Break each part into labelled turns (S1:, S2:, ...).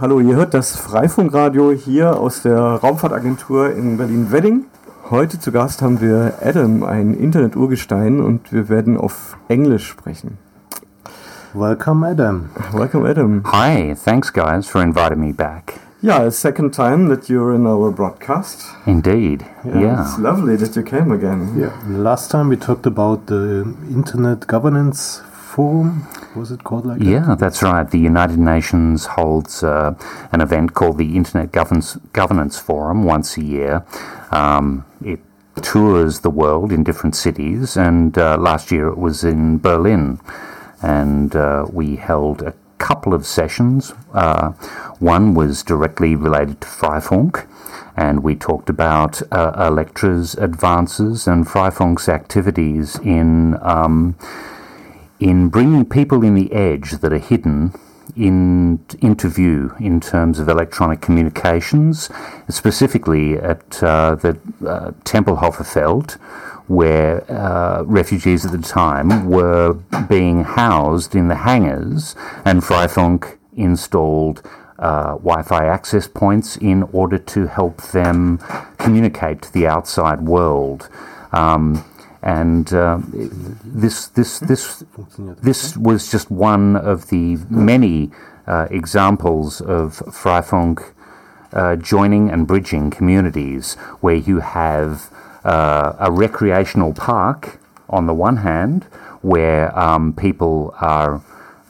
S1: Hallo, ihr hört das Freifunkradio hier aus der Raumfahrtagentur in Berlin-Wedding. Heute zu Gast haben wir Adam, ein Internet-Urgestein, und wir werden auf Englisch sprechen.
S2: Welcome, Adam.
S1: Welcome, Adam.
S3: Hi, thanks, guys, for inviting me back.
S1: Yeah, a second time that you're in our broadcast.
S3: Indeed, yeah.
S1: It's lovely that you came again.
S2: Yeah. Last time we talked about the Internet Governance Forum. Was it called like that?
S3: Yeah, that's right. The United Nations holds uh, an event called the Internet Governance, Governance Forum once a year. Um, it tours the world in different cities, and uh, last year it was in Berlin. And uh, we held a couple of sessions. Uh, one was directly related to Freifunk, and we talked about uh, Elektra's advances and Freifunk's activities in. Um, in bringing people in the edge that are hidden in into view in terms of electronic communications, specifically at uh, the uh, Tempelhofer Feld, where uh, refugees at the time were being housed in the hangars, and Freifunk installed uh, Wi-Fi access points in order to help them communicate to the outside world. Um, and uh, this this this this was just one of the many uh, examples of Freifunk uh, joining and bridging communities, where you have uh, a recreational park on the one hand, where um, people are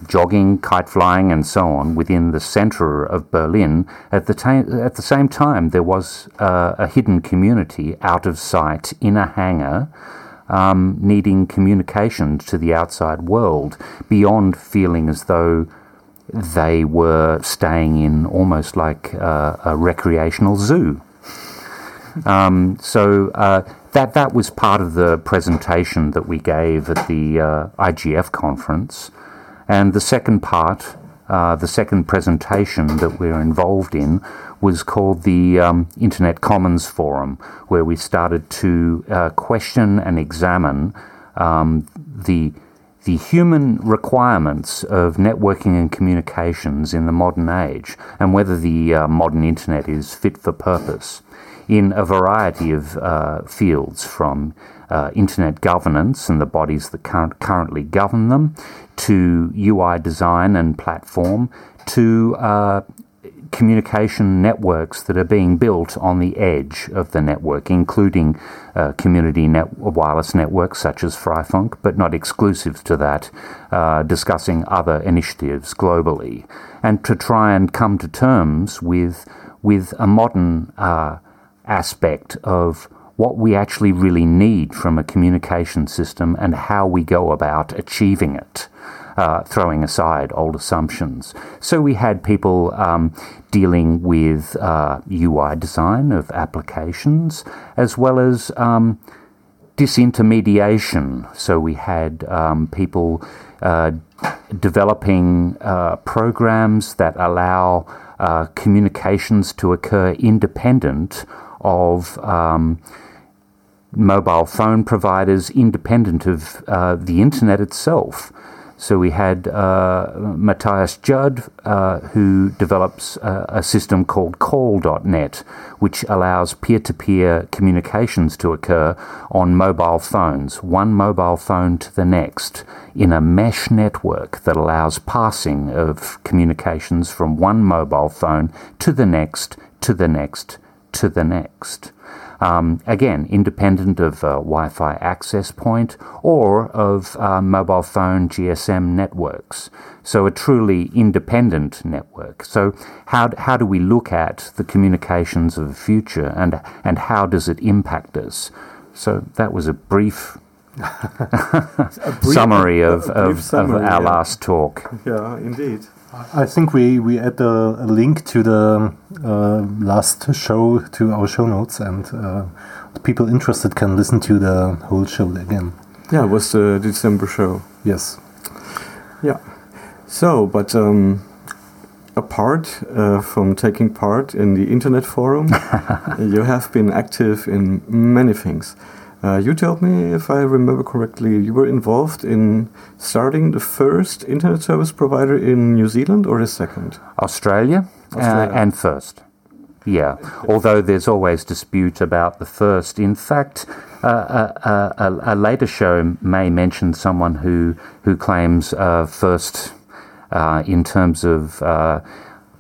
S3: jogging, kite flying, and so on within the center of Berlin. At the, ta- at the same time, there was uh, a hidden community out of sight in a hangar um, needing communication to the outside world beyond feeling as though they were staying in almost like uh, a recreational zoo. Um, so uh, that that was part of the presentation that we gave at the uh, IGF conference, and the second part, uh, the second presentation that we're involved in, was called the um, Internet Commons Forum, where we started to uh, question and examine um, the the human requirements of networking and communications in the modern age, and whether the uh, modern internet is fit for purpose in a variety of uh, fields, from uh, internet governance and the bodies that cur- currently govern them, to UI design and platform, to uh, communication networks that are being built on the edge of the network, including uh, community net- wireless networks such as Freifunk, but not exclusive to that, uh, discussing other initiatives globally, and to try and come to terms with, with a modern uh, aspect of what we actually really need from a communication system and how we go about achieving it uh, throwing aside old assumptions. So we had people um, dealing with uh, UI design of applications as well as um, disintermediation. So we had um, people uh, developing uh, programs that allow uh, communications to occur independent of um, mobile phone providers, independent of uh, the internet itself. So we had uh, Matthias Jud, uh, who develops uh, a system called qaul.net, which allows peer to peer communications to occur on mobile phones, one mobile phone to the next, in a mesh network that allows passing of communications from one mobile phone to the next, to the next, to the next. Um, again, independent of uh, Wi Fi access point or of uh, mobile phone GSM networks. So, a truly independent network. So, how, how do we look at the communications of the future and, and how does it impact us? So, that was a brief
S1: A brief-
S3: summary of,
S1: brief
S3: of,
S1: summary,
S3: of our
S1: yeah.
S3: last talk.
S1: Yeah, indeed.
S2: I think we, we add a, a link to the uh, last show to our show notes, and uh, people interested can listen to the whole show again.
S1: Yeah, it was the December show.
S2: Yes.
S1: Yeah. So, but um, apart uh, from taking part in the Internet Forum, you have been active in many things. Uh, you told me, if I remember correctly, you were involved in starting the first internet service provider in New Zealand or the second?
S3: Australia,
S1: Australia.
S3: and first. Yeah, although there's always dispute about the first. In fact, uh, a, a, a later show may mention someone who who claims uh, first uh, in terms of uh,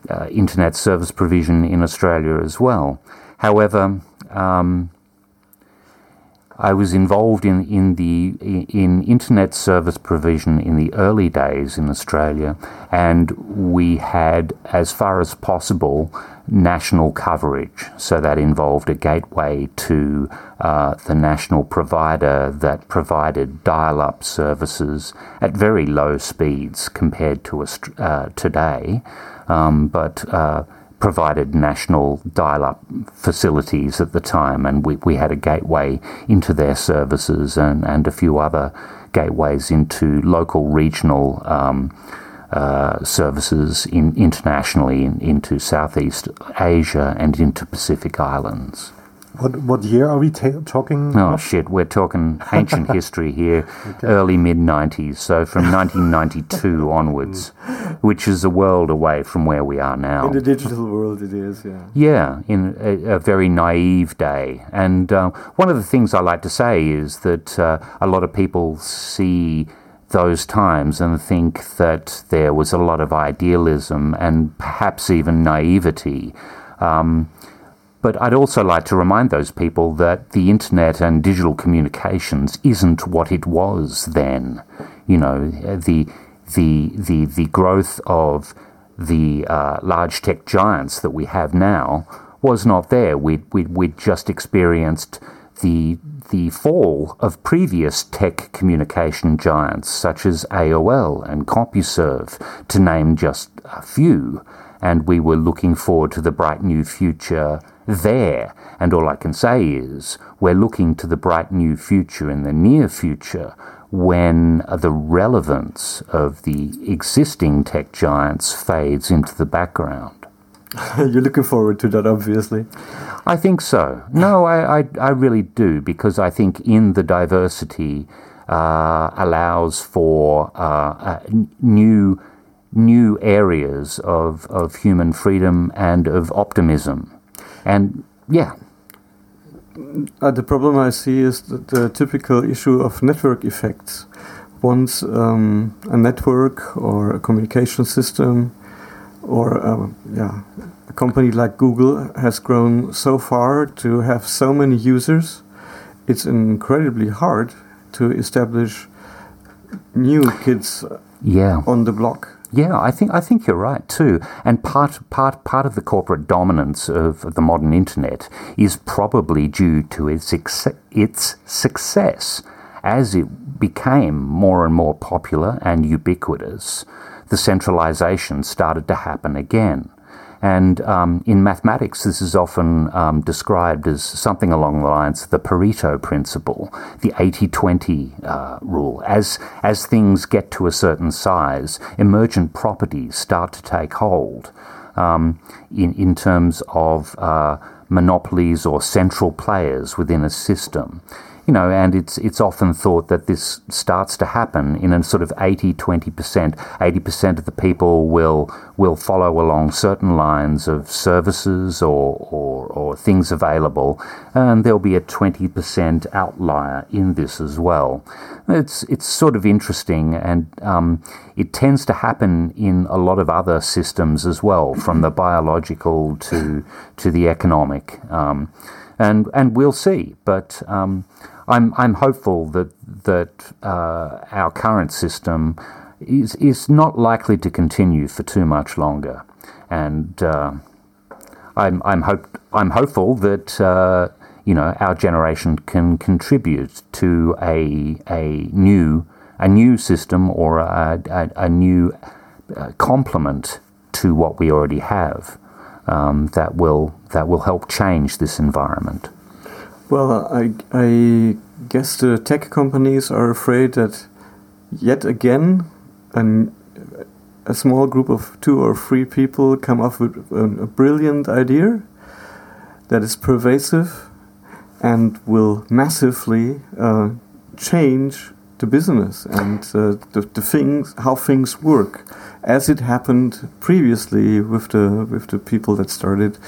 S3: uh, internet service provision in Australia as well. However, um, I was involved in, in the in internet service provision in the early days in Australia, and we had, as far as possible, national coverage. So that involved a gateway to uh, the national provider that provided dial-up services at very low speeds compared to uh, today, um, but uh, provided national dial up facilities at the time, and we, we had a gateway into their services and, and a few other gateways into local regional um, uh, services in, internationally in, into Southeast Asia and into Pacific Islands.
S2: What what year are we ta- talking?
S3: Oh shit, we're talking ancient history here, okay. early mid '90s. So from 1992 onwards, which is a world away from where we are now.
S1: In the digital world, it is. Yeah.
S3: Yeah, in a, a very naive day. And uh, one of the things I like to say is that uh, a lot of people see those times and think that there was a lot of idealism and perhaps even naivety. Um, but I'd also like to remind those people that the internet and digital communications isn't what it was then. You know, the the the the growth of the uh, large tech giants that we have now was not there. We'd, we'd, we'd just experienced the the fall of previous tech communication giants such as AOL and CompuServe, to name just a few. And we were looking forward to the bright new future there. And all I can say is we're looking to the bright new future in the near future when the relevance of the existing tech giants fades into the background.
S1: You're looking forward to that, obviously.
S3: I think so. No, I, I, I really do, because I think in the diversity uh, allows for uh, uh, new new areas of, of human freedom and of optimism. And yeah.
S1: Uh, the problem I see is the typical issue of network effects. Once um, a network or a communication system or uh, yeah, a company like Google has grown so far to have so many users, it's incredibly hard to establish new kids
S3: yeah.
S1: on the block.
S3: Yeah, I think I think you're right too. And part part part of the corporate dominance of the modern internet is probably due to its its success as it became more and more popular and ubiquitous. The centralization started to happen again. And um, in mathematics, this is often um, described as something along the lines of the Pareto principle, the 80 20 uh, rule. As, as things get to a certain size, emergent properties start to take hold um, in, in terms of uh, monopolies or central players within a system you know, and it's it's often thought that this starts to happen in a sort of 80 20%. 80% of the people will will follow along certain lines of services or, or, or things available, and there'll be a 20% outlier in this as well. It's, it's sort of interesting, and um, it tends to happen in a lot of other systems as well, from the biological to, to the economic. Um, and, and we'll see, but um, I'm I'm hopeful that that uh, our current system is is not likely to continue for too much longer, and uh, I'm I'm hope I'm hopeful that uh, you know our generation can contribute to a a new a new system or a a, a new uh, complement to what we already have um, that will that will help change this environment.
S1: Well, I, I guess the tech companies are afraid that yet again an, a small group of two or three people come up with a, brilliant idea that is pervasive and will massively uh, change the business and uh, the, the things, how things work, as it happened previously with the with the people that started,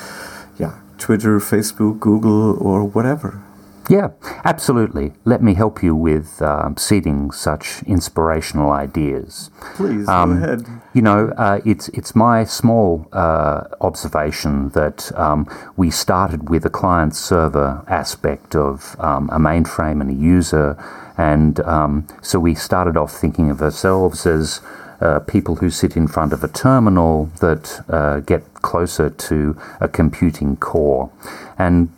S1: Twitter, Facebook, Google, or whatever.
S3: Yeah, absolutely. Let me help you with uh, seeding such inspirational ideas.
S1: Please um, go ahead.
S3: You know, uh, it's it's my small uh, observation that um, we started with a client server aspect of um, a mainframe and a user, and um, so we started off thinking of ourselves as. Uh, people who sit in front of a terminal that uh, get closer to a computing core. And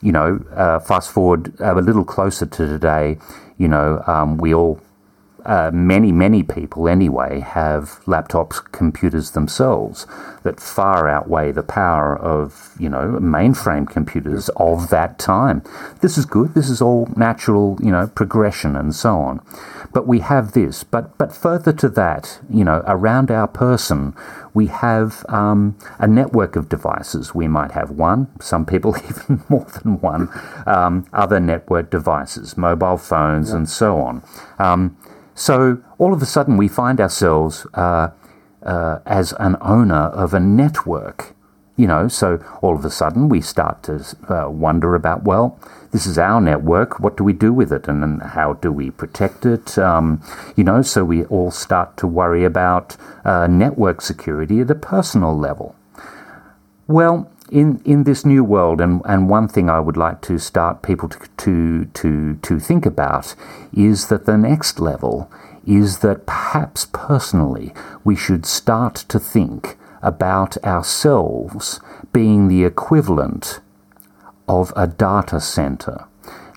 S3: you know, uh, fast forward a little closer to today, you know, um, we all, uh, many, many people anyway, have laptops, computers themselves that far outweigh the power of, you know, mainframe computers of that time. This is good. This is all natural, you know, progression and so on. But we have this. But, but further to that, you know, around our person, we have um, a network of devices. We might have one, some people even more than one, um, other network devices, mobile phones, yeah. and so on. Um, so all of a sudden, we find ourselves uh, uh, as an owner of a network. You know, so all of a sudden we start to uh, wonder about, well, this is our network. What do we do with it, and, and how do we protect it? Um, you know, so we all start to worry about uh, network security at a personal level. Well, in, in this new world, and, and one thing I would like to start people to, to, to, to think about is that the next level is that perhaps personally we should start to think about ourselves being the equivalent of a data center.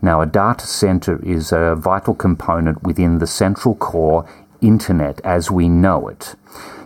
S3: Now, a data center is a vital component within the central core internet as we know it.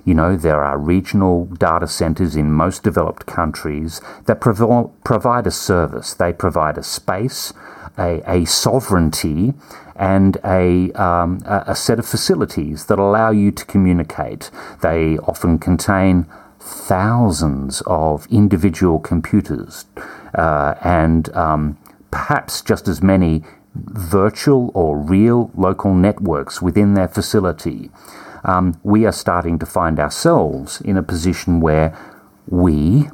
S3: You know, there are regional data centers in most developed countries that provo- provide a service. They provide a space, a, a sovereignty, and a, um, a set of facilities that allow you to communicate. They often contain thousands of individual computers uh, and um, perhaps just as many virtual or real local networks within their facility. Um, we are starting to find ourselves in a position where we,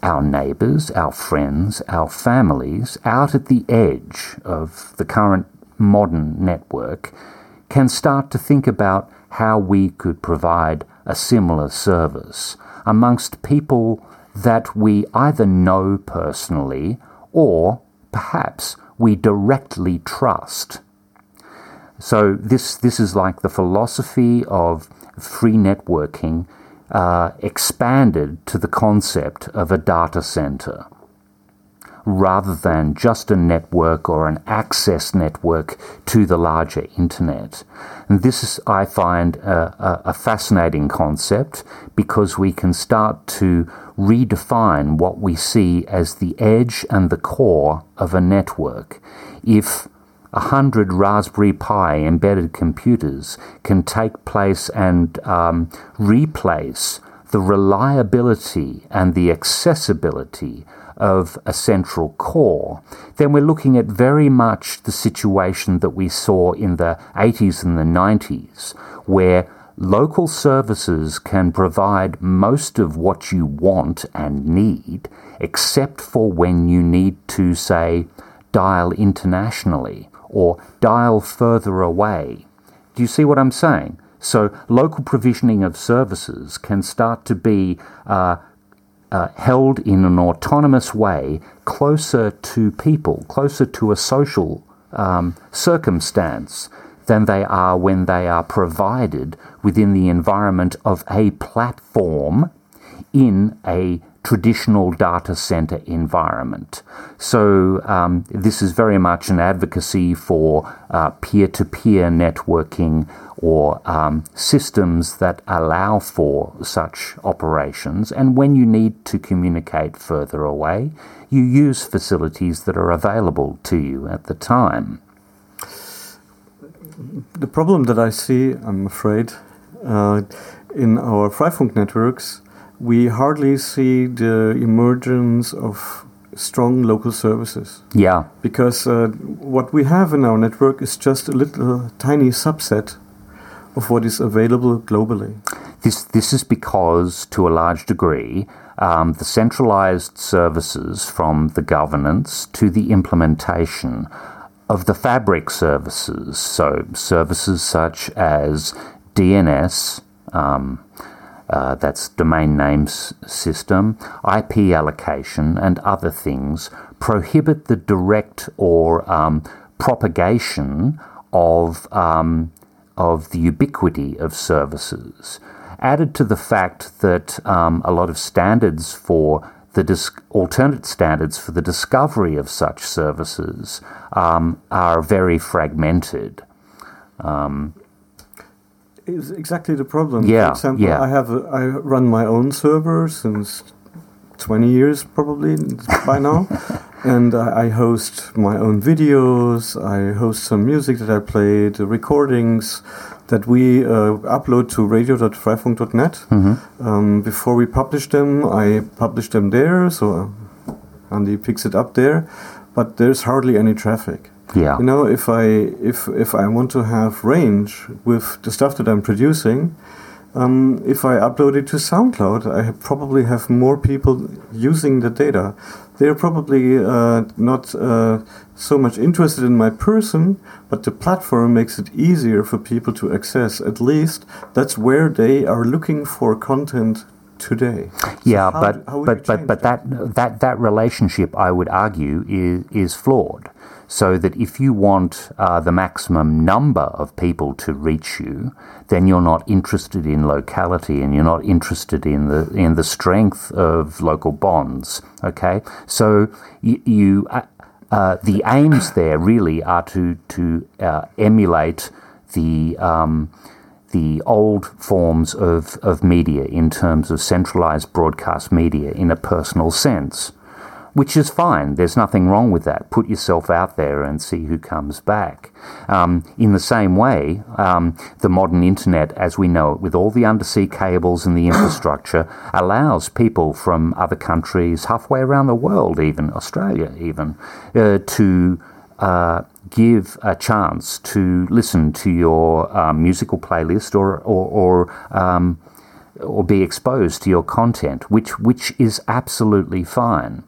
S3: our neighbours, our friends, our families, out at the edge of the current modern network, can start to think about how we could provide a similar service amongst people that we either know personally or perhaps we directly trust. So this this is like the philosophy of free networking uh, expanded to the concept of a data center rather than just a network or an access network to the larger internet. And this is, I find, a, a, fascinating concept because we can start to redefine what we see as the edge and the core of a network. If a hundred Raspberry Pi embedded computers can take place and um, replace the reliability and the accessibility of a central core, then we're looking at very much the situation that we saw in the 80s and the 90s, where local services can provide most of what you want and need, except for when you need to, say, dial internationally or dial further away. Do you see what I'm saying? So, local provisioning of services can start to be uh, uh, held in an autonomous way closer to people, closer to a social um, circumstance than they are when they are provided within the environment of a platform in a traditional data center environment. So, um, this is very much an advocacy for peer to peer networking or um, systems that allow for such operations. And when you need to communicate further away, you use facilities that are available to you at the time.
S1: The problem that I see, I'm afraid, uh, in our Freifunk networks we hardly see the emergence of strong local services.
S3: Yeah.
S1: Because uh, what we have in our network is just a little tiny subset of what is available globally.
S3: This, this is because, to a large degree, um, the centralized services from the governance to the implementation of the fabric services, so services such as DNS, um, uh, that's domain names system, IP allocation, and other things, prohibit the direct or um, propagation of um, of the ubiquity of services. Added to the fact that um, a lot of standards for the dis- alternate standards for the discovery of such services um, are very fragmented. Um,
S1: is exactly the problem.
S3: Yeah,
S1: For example,
S3: yeah.
S1: I have a, I run my own server since 20 years probably by now, and I, host my own videos. I host some music that I played, uh, recordings that we uh, upload to radio.freifunk.net.
S3: Mm-hmm.
S1: Um, before we publish them, I publish them there, so Andy picks it up there, but there's hardly any traffic.
S3: Yeah.
S1: You know, if I if if I want to have range with the stuff that I'm producing, um, if I upload it to SoundCloud, I probably have more people using the data. They're probably uh, not uh, so much interested in my person, but the platform makes it easier for people to access. At least that's where they are looking for content today. So
S3: Yeah,
S1: how
S3: but
S1: how
S3: but but but that that that relationship, I would argue, is is flawed. So that if you want uh, the maximum number of people to reach you, then you're not interested in locality, and you're not interested in the in the strength of local bonds. Okay, so you. you uh, uh, the aims there really are to to uh, emulate the um, the old forms of, of media in terms of centralized broadcast media in a personal sense, which is fine. There's nothing wrong with that. Put yourself out there and see who comes back. Um, in the same way, um, the modern internet, as we know it, with all the undersea cables and the infrastructure, allows people from other countries, halfway around the world, even Australia, even, uh, to uh, give a chance to listen to your um, musical playlist or or or, um, or be exposed to your content, which which is absolutely fine.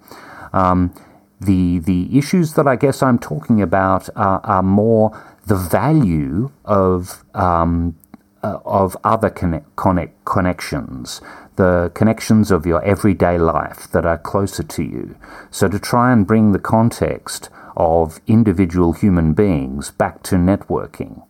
S3: Um, the the issues that I guess I'm talking about are, are more the value of um, uh, of other connect, connect, connections, the connections of your everyday life that are closer to you. So to try and bring the context of individual human beings back to networking.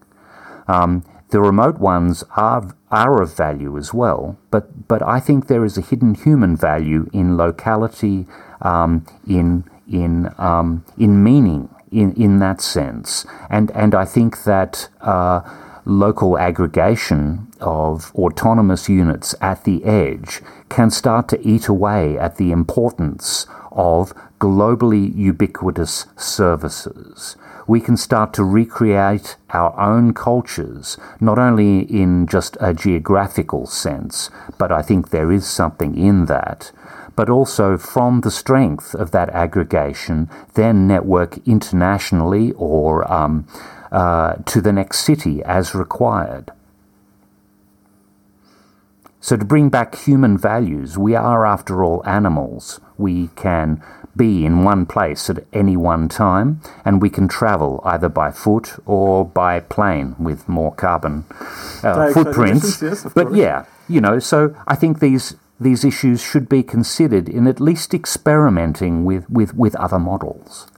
S3: Um, the remote ones are are of value as well, but but I think there is a hidden human value in locality, um, in in um, in meaning, in in that sense, and and I think that. Uh, local aggregation of autonomous units at the edge can start to eat away at the importance of globally ubiquitous services. We can start to recreate our own cultures, not only in just a geographical sense, but I think there is something in that, but also from the strength of that aggregation, then network internationally or um, uh, to the next city as required. So, to bring back human values, we are, after all, animals. We can be in one place at any one time, and we can travel either by foot or by plane with more carbon uh, footprints.
S1: yes,
S3: but
S1: course.
S3: yeah, you know, so I think these these issues should be considered in at least experimenting with, with, with other models.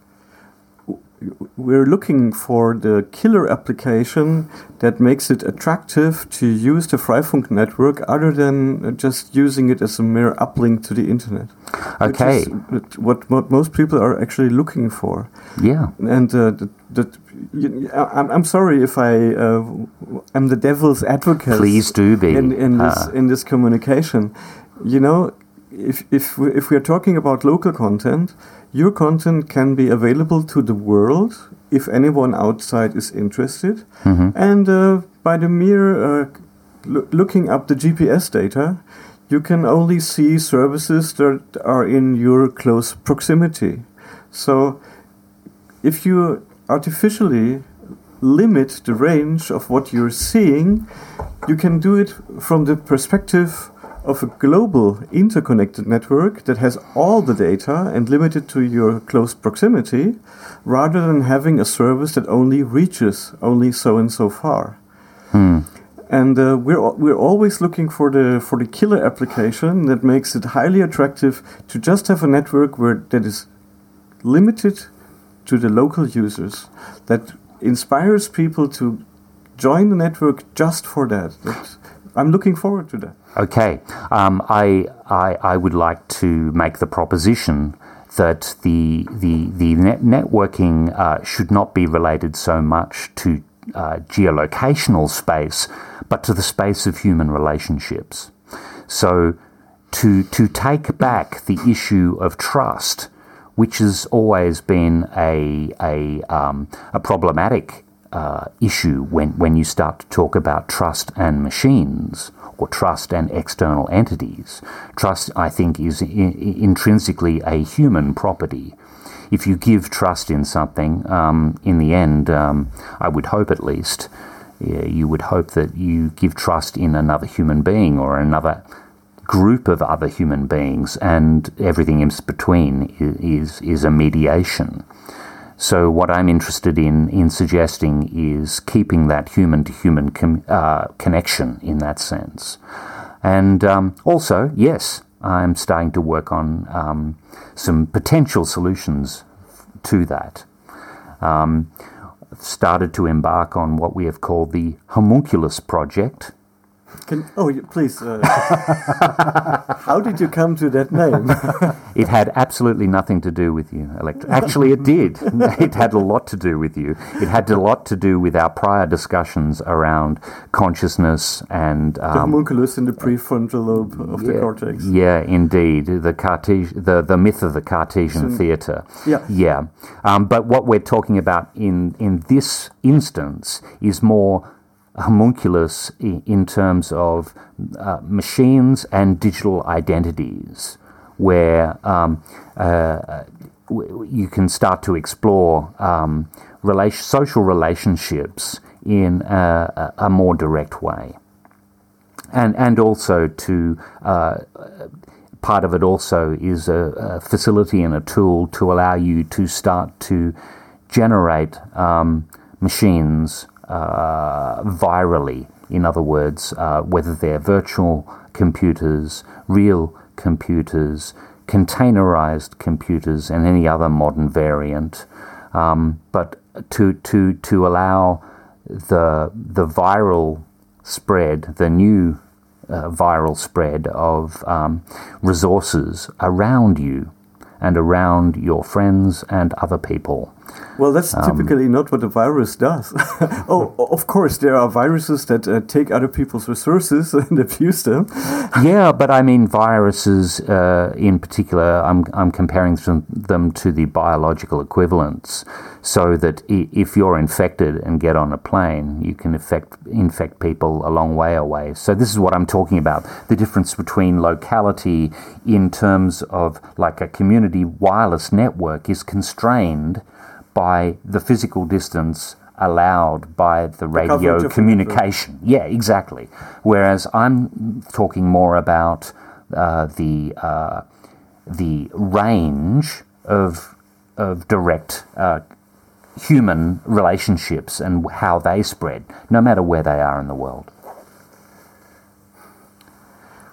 S1: we're looking for the killer application that makes it attractive to use the Freifunk network other than just using it as a mere uplink to the internet.
S3: Okay.
S1: what, what most people are actually looking for.
S3: Yeah.
S1: And uh, that, that I'm, I'm sorry if I uh, am the devil's advocate.
S3: Please do be.
S1: in, in this
S3: Uh,
S1: in this communication. You know, if if we, if we are talking about local content, your content can be available to the world if anyone outside is interested,
S3: Mm-hmm.
S1: and uh, by the mere uh, loo- looking up the GPS data. you can only see services that are in your close proximity. So if you artificially limit the range of what you're seeing, you can do it from the perspective of a global interconnected network that has all the data and limited to your close proximity, rather than having a service that only reaches only so and so far.
S3: Hmm.
S1: And uh, we're we're always looking for the for the killer application that makes it highly attractive to just have a network where that is limited to the local users that inspires people to join the network just for that. that I'm looking forward to that.
S3: Okay, um, I, I I would like to make the proposition that the the the net networking uh, should not be related so much to uh, geolocational space, but to the space of human relationships. So, to to take back the issue of trust, which has always been a a um, a problematic uh, issue when, when you start to talk about trust and machines or trust and external entities. Trust, I think, is intrinsically a human property. If you give trust in something, um, in the end, um, I would hope at least, yeah, you would hope that you give trust in another human being or another group of other human beings, and everything in between is, is a mediation. So, what I'm interested in in suggesting is keeping that human to human connection in that sense. And um, also, yes, I'm starting to work on um, some potential solutions to that. Um, started to embark on what we have called the Homunculus Project,
S1: can, oh, please. Uh, how did you come to that name?
S3: it had absolutely nothing to do with you, Elektra. Actually, it did. It had a lot to do with you. It had a lot to do with our prior discussions around consciousness and
S1: um, the homunculus in the prefrontal lobe of
S3: yeah,
S1: the cortex.
S3: Yeah, indeed. The Cartesian, the the myth of the Cartesian theatre.
S1: Yeah,
S3: yeah. Um, but what we're talking about in in this instance is more homunculus in terms of uh, machines and digital identities, where um, uh, you can start to explore um, social relationships in a, a, more direct way. And, and also to uh, part of it also is a, a, facility and a tool to allow you to start to generate um, machines uh, virally. In other words, uh, whether they're virtual computers, real computers, containerized computers, and any other modern variant. Um, but to, to, to allow the, the viral spread, the new uh, viral spread of um, resources around you and around your friends and other people.
S1: Well, that's um, typically not what a virus does. oh, of course, there are viruses that uh, take other people's resources and abuse them.
S3: yeah, but I mean, viruses uh, in particular, I'm, I'm comparing them to the biological equivalents so that if you're infected and get on a plane, you can infect, infect people a long way away. So, this is what I'm talking about the difference between locality in terms of like a community wireless network is constrained by the physical distance allowed by the radio communication. Yeah, exactly. Whereas I'm talking more about uh, the uh, the range of of direct uh, human relationships and how they spread, no matter where they are in the world.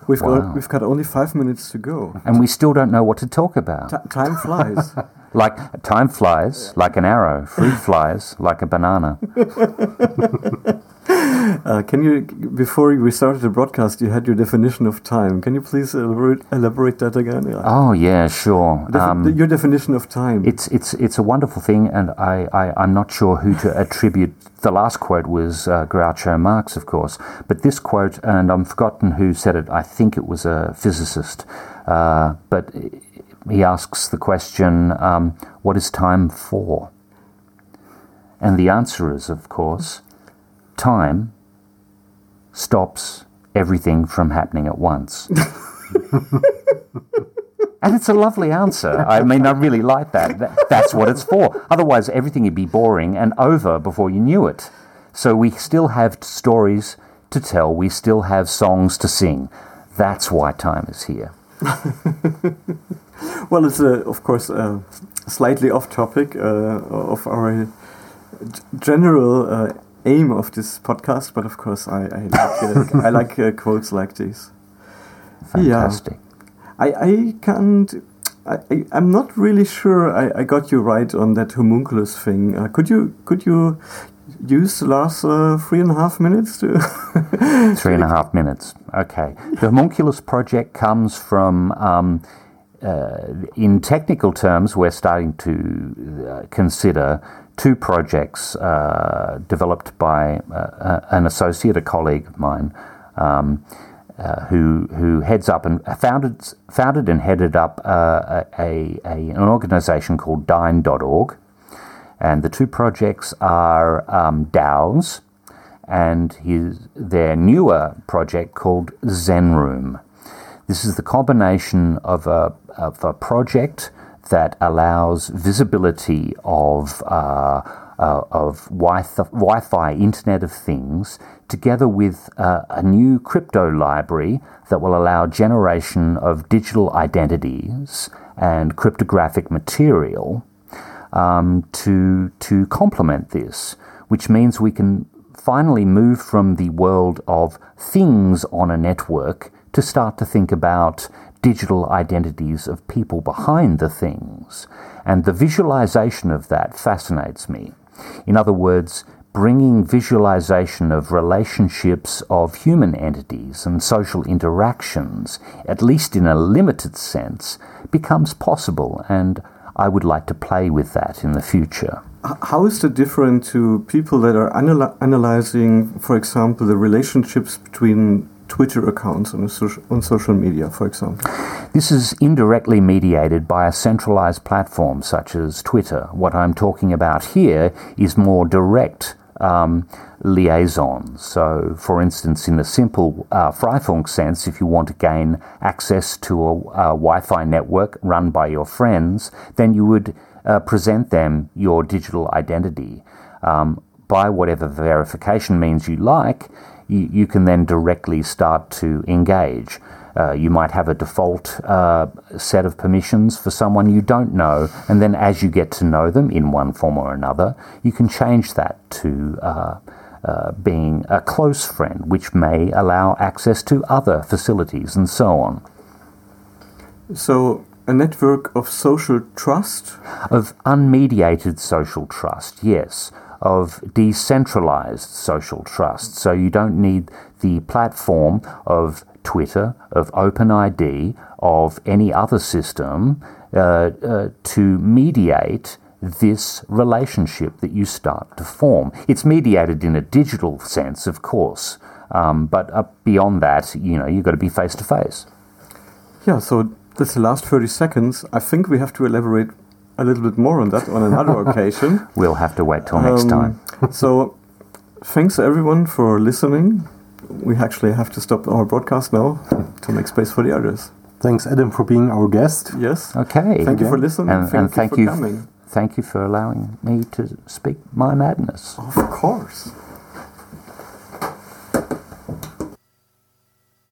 S1: We've wow. got we've got only five minutes to go,
S3: and we still don't know what to talk about.
S1: T- time flies.
S3: like time flies like an arrow. Fruit flies like a banana.
S1: uh, can you, before we started the broadcast, you had your definition of time. Can you please elaborate, elaborate that again?
S3: Yeah. Oh yeah, sure.
S1: um, your definition of time.
S3: It's it's it's a wonderful thing, and I, I am not sure who to attribute. The last quote was uh, Groucho Marx, of course, but this quote, and I'm forgotten who said it. I think it was a physicist, uh, but he asks the question, um, "What is time for?" And the answer is, of course, time stops everything from happening at once. and it's a lovely answer. I mean, I really like that. that. That's what it's for. Otherwise, everything would be boring and over before you knew it. So we still have stories to tell, we still have songs to sing. That's why time is here.
S1: well, it's uh, of course uh, slightly off topic uh, of our general uh, aim of this podcast, but of course I, I like, uh, I like uh, quotes like this.
S3: Fantastic.
S1: Yeah. I, I can't. I, I, am not really sure I, I got you right on that homunculus thing. Uh, could you could you use the last uh, three and a half minutes to
S3: three and a half minutes? Okay. The homunculus project comes from. Um, uh, in technical terms, we're starting to uh, consider two projects uh, developed by uh, an associate, a colleague of mine. Um, uh, who who heads up and founded founded and headed up uh, a, a, an organisation called Dyne.org, and the two projects are um, DAOs, and his their newer project called Zenroom. This is the combination of a of a project that allows visibility of uh, uh, of Wi Fi Internet of Things together with uh, a new crypto library that will allow generation of digital identities and cryptographic material um, to, to complement this, which means we can finally move from the world of things on a network to start to think about digital identities of people behind the things. And the visualization of that fascinates me. In other words, bringing visualization of relationships of human entities and social interactions, at least in a limited sense, becomes possible, and I would like to play with that in the future.
S1: How is it different to people that are anal analyzing, for example, the relationships between Twitter accounts on, social, on social media, for example?
S3: This is indirectly mediated by a centralized platform such as Twitter. What I'm talking about here is more direct um, liaisons. So, for instance, in a simple uh, Freifunk sense, if you want to gain access to a, a Wi Fi network run by your friends, then you would uh, present them your digital identity. Um, by whatever verification means you like, you, you can then directly start to engage. Uh, you might have a default uh, set of permissions for someone you don't know, and then as you get to know them in one form or another, you can change that to uh, uh being a close friend, which may allow access to other facilities and so on.
S1: So, a network of social trust?
S3: Of unmediated social trust, yes of decentralized social trust. So you don't need the platform of Twitter, of OpenID, of any other system uh, uh, to mediate this relationship that you start to form. It's mediated in a digital sense, of course, um, but uh, beyond that, you know, you've got to be face to face.
S1: Yeah, so that's the last 30 seconds. I think we have to elaborate a little bit more on that on another occasion.
S3: We'll have to wait till next um,
S1: time. so, thanks everyone for listening we actually have to stop our broadcast now to make space for the others.
S2: Thanks, Adam, for being our guest.
S1: Yes.
S3: Okay.
S1: Thank you for listening.
S3: And,
S1: thank
S3: and thank
S1: you
S3: for
S1: coming.
S3: Thank you for allowing me to speak my madness.
S1: Of course.